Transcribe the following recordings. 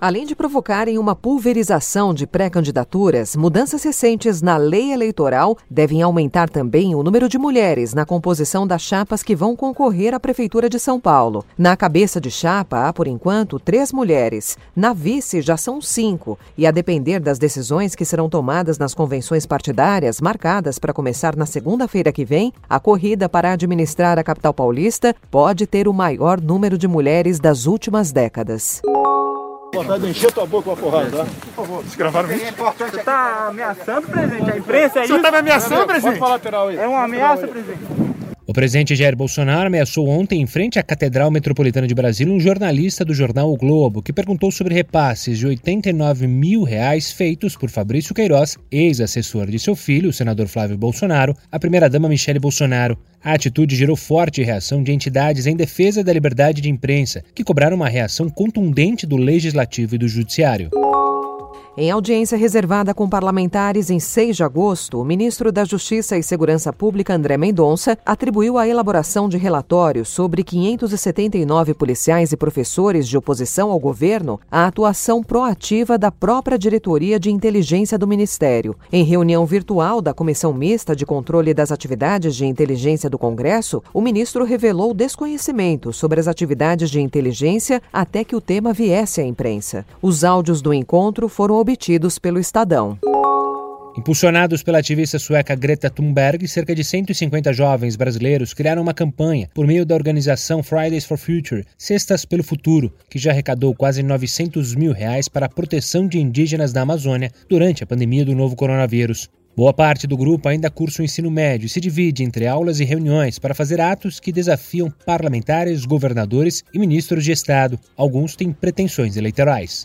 Além de provocarem uma pulverização de pré-candidaturas, mudanças recentes na lei eleitoral devem aumentar também o número de mulheres na composição das chapas que vão concorrer à Prefeitura de São Paulo. Na cabeça de chapa há, por enquanto, três mulheres. Na vice já são cinco. E a depender das decisões que serão tomadas nas convenções partidárias, marcadas para começar na segunda-feira que vem, a corrida para administrar a capital paulista pode ter o maior número de mulheres das últimas décadas. Vontade de encher tua boca com a porrada, tá? Por favor, vocês gravaram isso? Você tá ameaçando, presidente? A imprensa é isso? Você tá me ameaçando, presidente? Pode pra lateral aí. É uma ameaça, presidente. O presidente Jair Bolsonaro ameaçou ontem, em frente à Catedral Metropolitana de Brasília, um jornalista do jornal O Globo, que perguntou sobre repasses de 89 mil reais feitos por Fabrício Queiroz, ex-assessor de seu filho, o senador Flávio Bolsonaro, a primeira-dama Michele Bolsonaro. A atitude gerou forte reação de entidades em defesa da liberdade de imprensa, que cobraram uma reação contundente do Legislativo e do Judiciário. Em audiência reservada com parlamentares em 6 de agosto, o ministro da Justiça e Segurança Pública, André Mendonça, atribuiu a elaboração de relatórios sobre 579 policiais e professores de oposição ao governo à atuação proativa da própria diretoria de inteligência do Ministério. Em reunião virtual da Comissão Mista de Controle das Atividades de Inteligência do Congresso, o ministro revelou desconhecimento sobre as atividades de inteligência até que o tema viesse à imprensa. Os áudios do encontro foram obtidos pelo Estadão. Impulsionados pela ativista sueca Greta Thunberg, cerca de 150 jovens brasileiros criaram uma campanha por meio da organização Fridays for Future, Cestas pelo Futuro, que já arrecadou quase 900 mil reais para a proteção de indígenas da Amazônia durante a pandemia do novo coronavírus. Boa parte do grupo ainda cursa o ensino médio e se divide entre aulas e reuniões para fazer atos que desafiam parlamentares, governadores e ministros de Estado. Alguns têm pretensões eleitorais.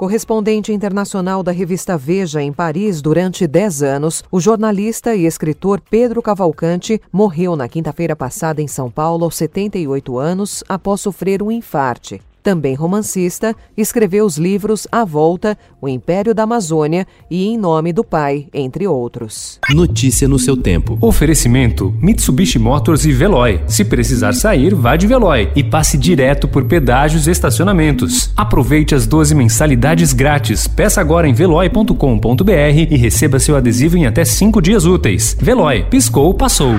Correspondente internacional da revista Veja em Paris durante 10 anos, o jornalista e escritor Pedro Cavalcante morreu na quinta-feira passada em São Paulo aos 78 anos após sofrer um infarte também romancista, escreveu os livros A Volta, O Império da Amazônia e Em Nome do Pai, entre outros. Notícia no seu tempo. Oferecimento: Mitsubishi Motors e Veloy. Se precisar sair, vá de Veloy e passe direto por pedágios e estacionamentos. Aproveite as 12 mensalidades grátis. Peça agora em veloy.com.br e receba seu adesivo em até 5 dias úteis. Veloy, piscou, passou.